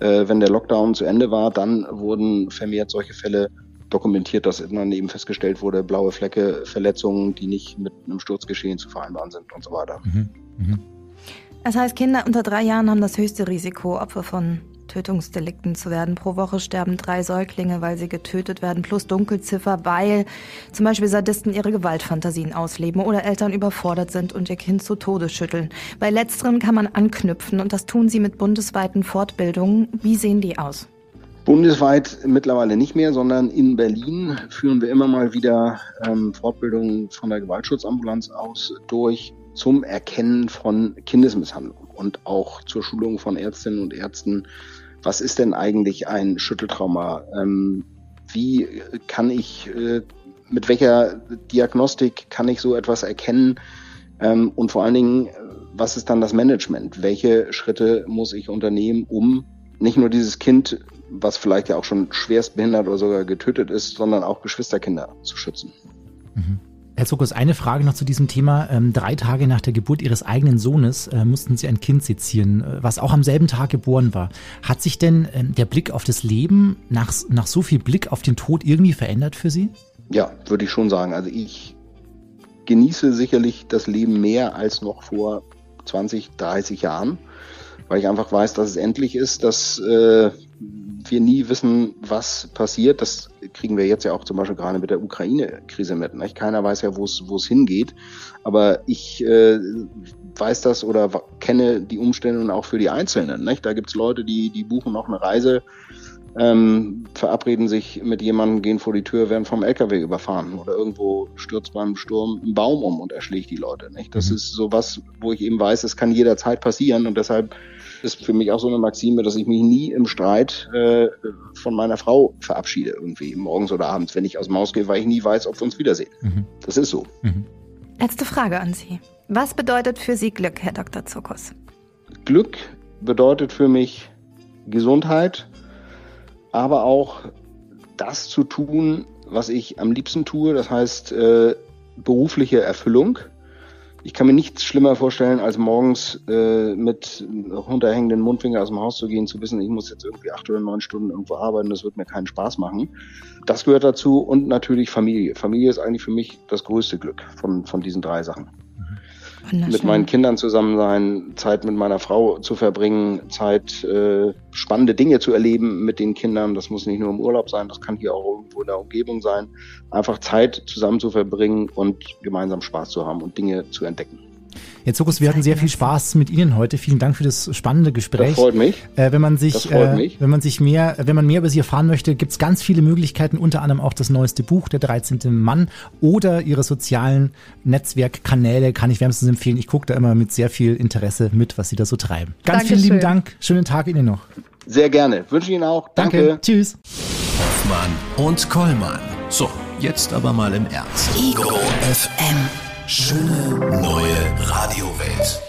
äh, wenn der Lockdown zu Ende war, dann wurden vermehrt solche Fälle dokumentiert, dass dann eben festgestellt wurde, blaue Flecke, Verletzungen, die nicht mit einem Sturzgeschehen zu vereinbaren sind und so weiter. Mhm. Mhm. Das heißt, Kinder unter drei Jahren haben das höchste Risiko, Opfer von Tötungsdelikten zu werden. Pro Woche sterben drei Säuglinge, weil sie getötet werden, plus Dunkelziffer, weil zum Beispiel Sadisten ihre Gewaltfantasien ausleben oder Eltern überfordert sind und ihr Kind zu Tode schütteln. Bei letzterem kann man anknüpfen und das tun sie mit bundesweiten Fortbildungen. Wie sehen die aus? Bundesweit mittlerweile nicht mehr, sondern in Berlin führen wir immer mal wieder ähm, Fortbildungen von der Gewaltschutzambulanz aus durch zum Erkennen von Kindesmisshandlung und auch zur Schulung von Ärztinnen und Ärzten. Was ist denn eigentlich ein Schütteltrauma? Ähm, wie kann ich, äh, mit welcher Diagnostik kann ich so etwas erkennen? Ähm, und vor allen Dingen, was ist dann das Management? Welche Schritte muss ich unternehmen, um nicht nur dieses Kind was vielleicht ja auch schon schwerst behindert oder sogar getötet ist, sondern auch Geschwisterkinder zu schützen. Mhm. Herr Zuckers, eine Frage noch zu diesem Thema. Ähm, drei Tage nach der Geburt Ihres eigenen Sohnes äh, mussten Sie ein Kind sezieren, äh, was auch am selben Tag geboren war. Hat sich denn ähm, der Blick auf das Leben nach, nach so viel Blick auf den Tod irgendwie verändert für Sie? Ja, würde ich schon sagen. Also ich genieße sicherlich das Leben mehr als noch vor 20, 30 Jahren, weil ich einfach weiß, dass es endlich ist, dass äh, wir nie wissen, was passiert. Das kriegen wir jetzt ja auch zum Beispiel gerade mit der Ukraine-Krise mit. Nicht? Keiner weiß ja, wo es hingeht. Aber ich äh, weiß das oder kenne die Umstände auch für die Einzelnen. Nicht? Da gibt es Leute, die, die buchen noch eine Reise, ähm, verabreden sich mit jemandem, gehen vor die Tür, werden vom LKW überfahren oder irgendwo stürzt beim Sturm ein Baum um und erschlägt die Leute. Nicht? Das mhm. ist sowas, wo ich eben weiß, es kann jederzeit passieren und deshalb ist für mich auch so eine Maxime, dass ich mich nie im Streit äh, von meiner Frau verabschiede, irgendwie morgens oder abends, wenn ich aus dem Haus gehe, weil ich nie weiß, ob wir uns wiedersehen. Mhm. Das ist so. Mhm. Letzte Frage an Sie. Was bedeutet für Sie Glück, Herr Dr. Zuckus? Glück bedeutet für mich Gesundheit, aber auch das zu tun, was ich am liebsten tue, das heißt äh, berufliche Erfüllung ich kann mir nichts schlimmer vorstellen, als morgens äh, mit runterhängenden Mundfinger aus dem Haus zu gehen, zu wissen, ich muss jetzt irgendwie acht oder neun Stunden irgendwo arbeiten, das wird mir keinen Spaß machen. Das gehört dazu und natürlich Familie. Familie ist eigentlich für mich das größte Glück von, von diesen drei Sachen mit meinen Kindern zusammen sein, Zeit mit meiner Frau zu verbringen, Zeit, äh, spannende Dinge zu erleben mit den Kindern. Das muss nicht nur im Urlaub sein, das kann hier auch irgendwo in der Umgebung sein. Einfach Zeit zusammen zu verbringen und gemeinsam Spaß zu haben und Dinge zu entdecken. Herr Zuckus, wir hatten sehr viel Spaß mit Ihnen heute. Vielen Dank für das spannende Gespräch. Das freut mich. Äh, wenn man sich, äh, mich. wenn man sich mehr, wenn man mehr über Sie erfahren möchte, gibt es ganz viele Möglichkeiten, unter anderem auch das neueste Buch, der 13. Mann oder Ihre sozialen Netzwerkkanäle kann ich wärmstens empfehlen. Ich gucke da immer mit sehr viel Interesse mit, was Sie da so treiben. Ganz Dankeschön. vielen lieben Dank. Schönen Tag Ihnen noch. Sehr gerne. Wünsche Ihnen auch. Danke. Danke. Tschüss. Hoffmann und Kollmann. So, jetzt aber mal im Ernst. Ego FM. Schöne neue Radiowelt.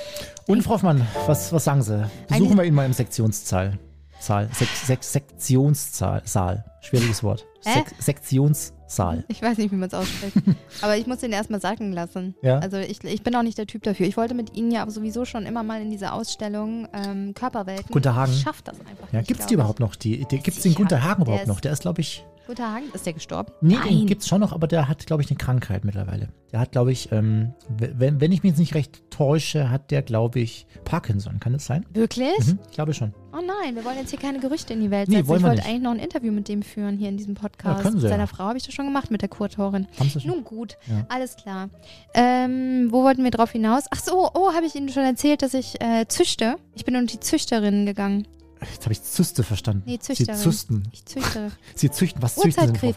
Und Frau Hoffmann, was, was sagen Sie? Besuchen Eine wir ihn mal im Sektionssaal. Saal, Sek, Sek, Sektionssaal, Saal. Schwieriges Wort. Sek, Sektionssaal. Ich weiß nicht, wie man es ausspricht. aber ich muss den erstmal sagen lassen. Ja? Also ich, ich bin auch nicht der Typ dafür. Ich wollte mit Ihnen ja aber sowieso schon immer mal in diese Ausstellung ähm, Körperwelten. Gunter Hagen. Ich schaff das einfach ja, Gibt es die überhaupt noch? Die, die, Gibt es den Gunter Hagen überhaupt noch? Der ist, glaube ich, Guter Hagen, ist der gestorben? Nee, Nein. den gibt's schon noch, aber der hat, glaube ich, eine Krankheit mittlerweile. Der hat, glaube ich, ähm, wenn, wenn ich mich jetzt nicht recht täusche, hat der, glaube ich, Parkinson. Kann das sein? Wirklich? Mhm, ich glaube schon. Oh nein, wir wollen jetzt hier keine Gerüchte in die Welt setzen. Nee, wollen ich wollte eigentlich noch ein Interview mit dem führen hier in diesem Podcast. Ja, können Sie mit seiner ja. Frau habe ich das schon gemacht, mit der Kurtorin. Haben Sie schon? Nun gut, ja. alles klar. Ähm, wo wollten wir drauf hinaus? Ach so, oh, habe ich Ihnen schon erzählt, dass ich äh, züchte? Ich bin unter die Züchterinnen gegangen. Jetzt habe ich Zyste verstanden. Nee, Züchterin. Sie züchten. Ich züchte. Sie züchten. Was züchten Sie.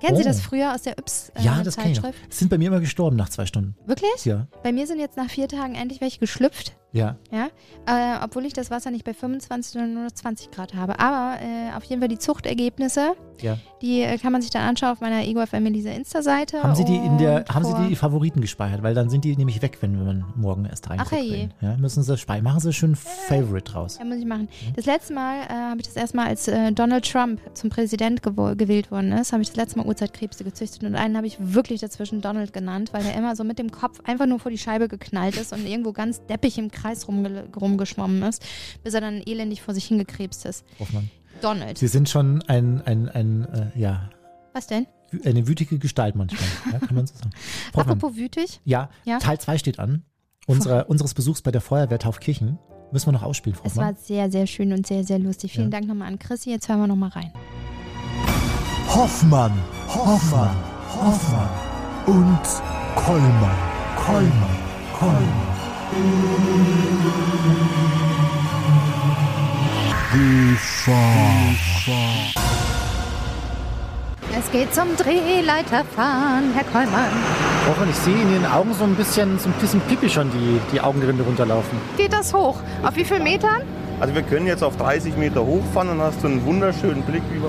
Kennen oh. Sie das früher aus der Yps äh, Ja, das kenne ich. Sind bei mir immer gestorben nach zwei Stunden. Wirklich? Ja. Bei mir sind jetzt nach vier Tagen endlich welche geschlüpft. Ja. Ja. Äh, obwohl ich das Wasser nicht bei 25, sondern nur 20 Grad habe. Aber äh, auf jeden Fall die Zuchtergebnisse, ja. die äh, kann man sich dann anschauen auf meiner Ego FM Elisa Insta-Seite. Haben Sie die in der, haben Sie die Favoriten gespeichert? Weil dann sind die nämlich weg, wenn man morgen erst reinguckt. Ach je. Ja, müssen Sie speichern. Machen Sie schön Favorite draus. Ja, muss ich machen. Das letzte Mal äh, habe ich das erstmal, als äh, Donald Trump zum Präsident gewählt worden ist, habe ich das letzte Mal Urzeitkrebse gezüchtet und einen habe ich wirklich dazwischen Donald genannt, weil der immer so mit dem Kopf einfach nur vor die Scheibe geknallt ist und irgendwo ganz deppig im Kreis rumge rumgeschwommen ist, bis er dann elendig vor sich hingekrebst ist. Hoffmann. Donald. Sie sind schon ein, ein, ein äh, ja, Was denn? Eine wütige Gestalt manchmal, ja, kann man so sagen. Hoffmann, Apropos wütig. ja, Ja? Teil 2 steht an. Unsere, unseres Besuchs bei der Feuerwehr Taufkirchen. Müssen wir noch ausspielen, Frau Es war Hoffmann. sehr, sehr schön und sehr, sehr lustig. Vielen Ja. Dank nochmal an Chrissy. Jetzt hören wir nochmal rein. Hoffmann, Hoffmann, Hoffmann und Kollmann, Kollmann, Kollmann. Es geht zum Drehleiterfahren, Herr Kollmann. Hoffmann, ich sehe in Ihren Augen so ein bisschen, so ein bisschen Pipi schon die, die Augenrinde runterlaufen. Geht das hoch? Auf wie vielen Metern? Also wir können jetzt auf 30 Meter hochfahren und hast du einen wunderschönen Blick über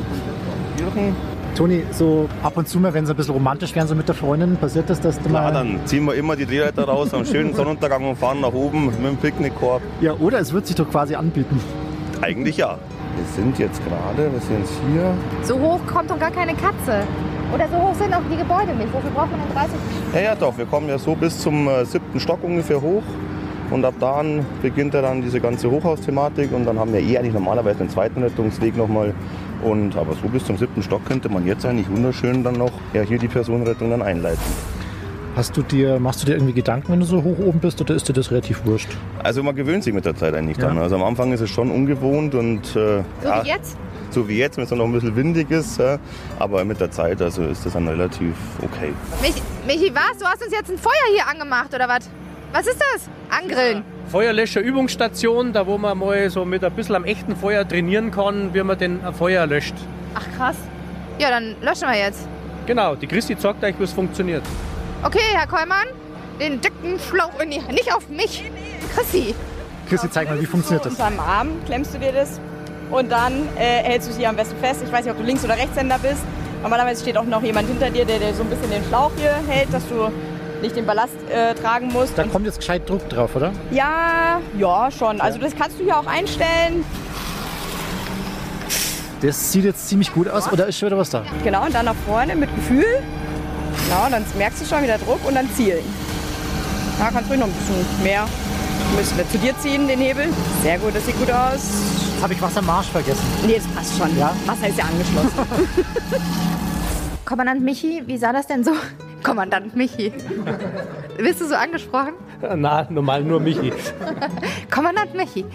Kirchen. Toni, so ab und zu mal, wenn Sie ein bisschen romantisch wären, so mit der Freundin, passiert das, dass du Klar, mal... dann ziehen wir immer die Drehleiter raus am schönen Sonnenuntergang und fahren nach oben mit dem Picknickkorb. Ja, oder es wird sich doch quasi anbieten. Eigentlich ja. Wir sind jetzt gerade, wir sind jetzt hier. So hoch kommt doch gar keine Katze. Oder so hoch sind auch die Gebäude nicht. Wofür braucht man denn 30? Ja, ja doch, wir kommen ja so bis zum äh, siebten Stock ungefähr hoch. Und ab da an beginnt ja dann diese ganze Hochhausthematik und dann haben wir eh eigentlich normalerweise den zweiten Rettungsweg nochmal. Und aber so bis zum siebten Stock könnte man jetzt eigentlich wunderschön dann noch ja, hier die Personenrettung dann einleiten. Hast du dir, machst du dir irgendwie Gedanken, wenn du so hoch oben bist, oder ist dir das relativ wurscht? Also man gewöhnt sich mit der Zeit eigentlich Ja. dann. Also am Anfang ist es schon ungewohnt und äh, So ja, wie jetzt? so wie jetzt, wenn es noch ein bisschen windig ist. Ja, aber mit der Zeit also ist das dann relativ okay. Michi, Michi, was? Du hast uns jetzt ein Feuer hier angemacht, oder was? Was ist das? Angrillen. Feuerlöscher-Übungsstation, da wo man mal so mit ein bisschen am echten Feuer trainieren kann, wie man den Feuer löscht. Ach, krass. Ja, dann löschen wir jetzt. Genau, die Christi zeigt euch, wie es funktioniert. Okay, Herr Kollmann, den dicken Schlauch in die Nicht auf mich. Chrissy. Chrissy, zeig mal, wie funktioniert das? Unterm Arm klemmst du dir das und dann äh, hältst du es hier am besten fest. Ich weiß nicht, ob du Links- oder Rechtshänder bist. Normalerweise steht auch noch jemand hinter dir, der, der so ein bisschen den Schlauch hier hält, dass du nicht den Ballast äh, tragen musst. Da kommt jetzt gescheit Druck drauf, oder? Ja, ja, schon. Also das kannst du hier auch einstellen. Das sieht jetzt ziemlich gut aus, oder ist schon wieder was da? Genau, und dann nach vorne mit Gefühl. Genau, dann merkst du schon wieder Druck und dann zielen. Da kannst du ruhig noch ein bisschen mehr. Müsst wieder zu dir ziehen, den Hebel. Sehr gut, das sieht gut aus. Jetzt habe ich Wassermarsch vergessen. Nee, das passt schon. Ja? Wasser ist ja angeschlossen. Kommandant Michi, wie sah das denn so? Kommandant Michi. Bist du so angesprochen? Na, normal nur Michi. Kommandant Michi.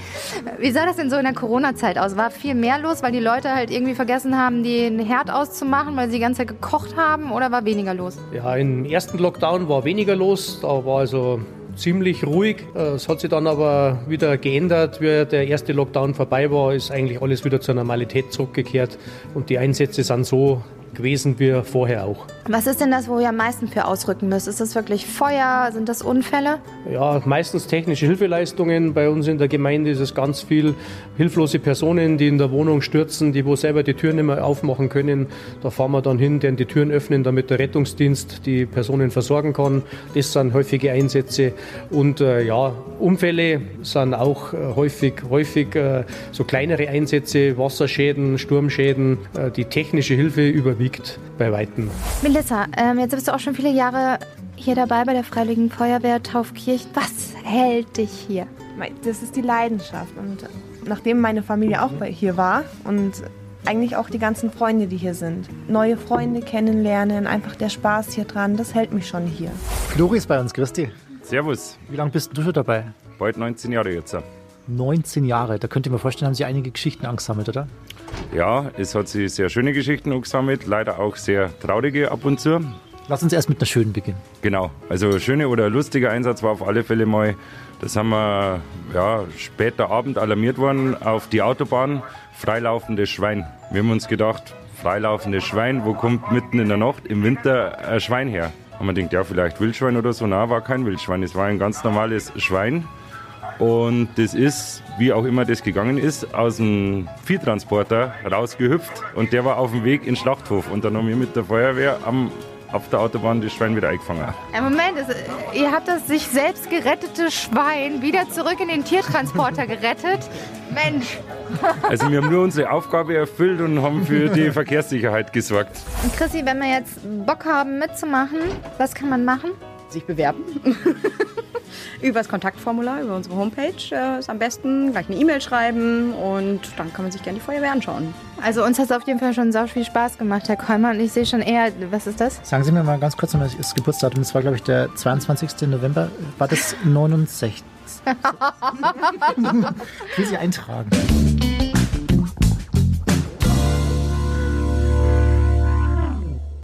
Wie sah das denn so in der Corona-Zeit aus? War viel mehr los, weil die Leute halt irgendwie vergessen haben, den Herd auszumachen, weil sie die ganze Zeit gekocht haben? Oder war weniger los? Ja, im ersten Lockdown war weniger los, da war also ziemlich ruhig. Äh, Es hat sich dann aber wieder geändert, wie der erste Lockdown vorbei war, ist eigentlich alles wieder zur Normalität zurückgekehrt und die Einsätze sind so gewesen wie vorher auch. Was ist denn das, wo ihr am meisten für ausrücken müsst? Ist das wirklich Feuer? Sind das Unfälle? Ja, meistens technische Hilfeleistungen. Bei uns in der Gemeinde ist es ganz viel hilflose Personen, die in der Wohnung stürzen, die wo selber die Türen nicht mehr aufmachen können. Da fahren wir dann hin, deren die Türen öffnen, damit der Rettungsdienst die Personen versorgen kann. Das sind häufige Einsätze. Und äh, ja, Unfälle sind auch äh, häufig, häufig äh, so kleinere Einsätze, Wasserschäden, Sturmschäden. Äh, die technische Hilfe überwiegt bei Weitem. Melissa, ähm, jetzt bist du auch schon viele Jahre hier dabei bei der Freiwilligen Feuerwehr Taufkirchen. Was hält dich hier? Das ist die Leidenschaft. Und nachdem meine Familie auch bei- hier war und eigentlich auch die ganzen Freunde, die hier sind, neue Freunde kennenlernen, einfach der Spaß hier dran, das hält mich schon hier. Flori ist bei uns, Christi. Servus, Wie lange bist du schon dabei? bald 19 Jahre jetzt. 19 Jahre. Da könnt ihr mir vorstellen, haben Sie einige Geschichten angesammelt, oder? Ja, es hat sich sehr schöne Geschichten angesammelt, leider auch sehr traurige ab und zu. Lass uns erst mit einer schönen beginnen. Genau, also schöne oder lustiger Einsatz war auf alle Fälle mal, das haben wir ja, später Abend alarmiert worden auf die Autobahn, freilaufendes Schwein. Wir haben uns gedacht, freilaufendes Schwein, wo kommt mitten in der Nacht im Winter ein Schwein her? Haben wir gedacht, ja, vielleicht Wildschwein oder so. Na, war kein Wildschwein, es war ein ganz normales Schwein. Und das ist, wie auch immer das gegangen ist, aus dem Viehtransporter rausgehüpft und der war auf dem Weg in den Schlachthof. Und dann haben wir mit der Feuerwehr am, auf der Autobahn das Schwein wieder eingefangen. Äh, Moment, es, ihr habt das sich selbst gerettete Schwein wieder zurück in den Tiertransporter gerettet? Mensch. Also wir haben nur unsere Aufgabe erfüllt und haben für die Verkehrssicherheit gesorgt. Und Chrissy, wenn wir jetzt Bock haben mitzumachen, was kann man machen? Sich bewerben. Übers Kontaktformular, über unsere Homepage äh, ist am besten gleich eine E-Mail schreiben und dann kann man sich gerne die Feuerwehr anschauen. Also uns hat es auf jeden Fall schon sau viel Spaß gemacht, Herr Kollmann. Und ich sehe schon eher, was ist das? Sagen Sie mir mal ganz kurz noch das Geburtsdatum. Das war, glaube ich, der 22. November. War das 69? ich will Sie eintragen.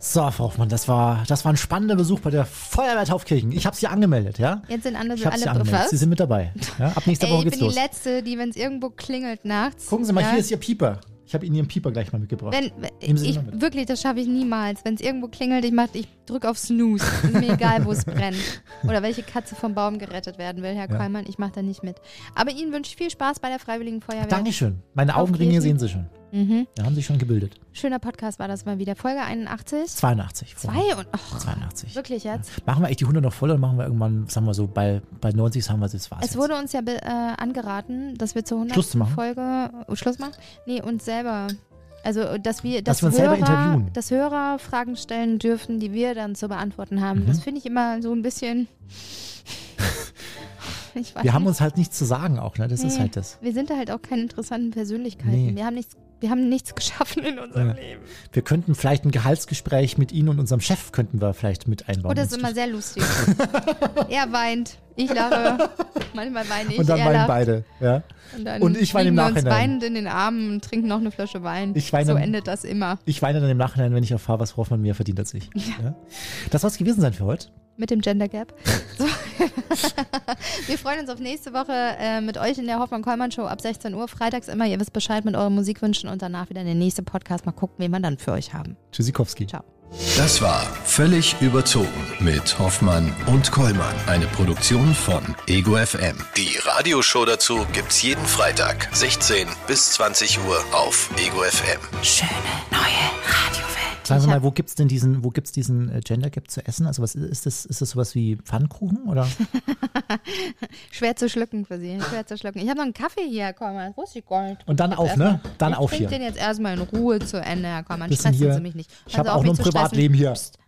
So, Frau Hoffmann, das war, das war ein spannender Besuch bei der Feuerwehr Taufkirchen. Ich habe Sie angemeldet, ja? Jetzt sind andere Ich habe Sie alle angemeldet. was? Sie sind mit dabei. Ja? Ab nächster Ey, Woche ich geht's bin los. die Letzte, die, wenn es irgendwo klingelt nachts. Gucken Sie mal, ja, hier ist Ihr Pieper. Ich habe Ihnen Ihren Pieper gleich mal mitgebracht. Wenn, ich, mit. wirklich, das schaffe ich niemals. Wenn es irgendwo klingelt, ich, mach, ich drücke auf Snooze. Ist mir egal, wo es brennt. Oder welche Katze vom Baum gerettet werden will, Herr Ja. Kollmann. Ich mache da nicht mit. Aber Ihnen wünsche ich viel Spaß bei der Freiwilligen Feuerwehr. Dankeschön. Meine Augenringe sehen Sie schon. Mhm. Da haben Sie schon gebildet. Schöner Podcast war das mal wieder. Folge 81. 82. Frau Zwei und. Oh, 82. Wirklich jetzt? Machen wir echt die 100 noch voll oder machen wir irgendwann, sagen wir so, bei, bei 90 sagen wir, das war's. Es wurde uns ja äh, angeraten, dass wir zur 100. Schluss zu machen? Folge oh, Schluss machen. Nee, uns selber. Also, dass wir, Dass dass, wir uns Hörer, selber interviewen. dass Hörer Fragen stellen dürfen, die wir dann zu beantworten haben. Mhm. Das finde ich immer so ein bisschen. wir haben uns halt nichts zu sagen auch, ne? Das ist Nee, halt das. Wir sind da halt auch keine interessanten Persönlichkeiten. Nee. Wir haben nichts, wir haben nichts geschaffen in unserem Ja. Leben. Wir könnten vielleicht ein Gehaltsgespräch mit Ihnen und unserem Chef könnten wir vielleicht mit einbauen. Oh, das ist immer sehr lustig. er weint, ich lache. Manchmal weine ich, und dann weinen lacht. beide, ja. Und, dann Und ich weine im liegen wir uns Nachhinein. weinend in den Armen und trinken noch eine Flasche Wein. Ich weine- so endet das immer. Ich weine dann im Nachhinein, wenn ich erfahre, was Hoffmann mehr verdient als ich. Ja. Das soll es gewesen sein für heute. Mit dem Gender Gap. So. wir freuen uns auf nächste Woche äh, mit euch in der Hoffmann-Kollmann-Show ab 16 Uhr. Freitags immer. Ihr wisst Bescheid mit euren Musikwünschen und danach wieder der nächste Podcast. Mal gucken, wen wir dann für euch haben. Tschüssikowski. Ciao. Das war Völlig überzogen mit Hoffmann und Kollmann. Eine Produktion von Ego FM. Die Radioshow dazu gibt's jeden Freitag, 16 bis 20 Uhr auf Ego FM. Schöne neue Radiowelt. Sagen Sie mal, wo gibt's denn diesen, wo gibt's diesen äh, Gender Gap zu essen? Also was ist das, ist das sowas wie Pfannkuchen oder? Schwer zu schlucken für Sie. Schwer zu schlucken. Ich habe noch einen Kaffee hier, Herr Kollmann. Das wusste ich gar nicht. Und dann auf, ne? Dann ich auf hier. den jetzt erstmal in Ruhe zu Ende, Herr. Bisschen Stressen hier. Sie mich nicht. Ich habe Also auch noch ein nicht zu stressen. Privatleben hier. Psst.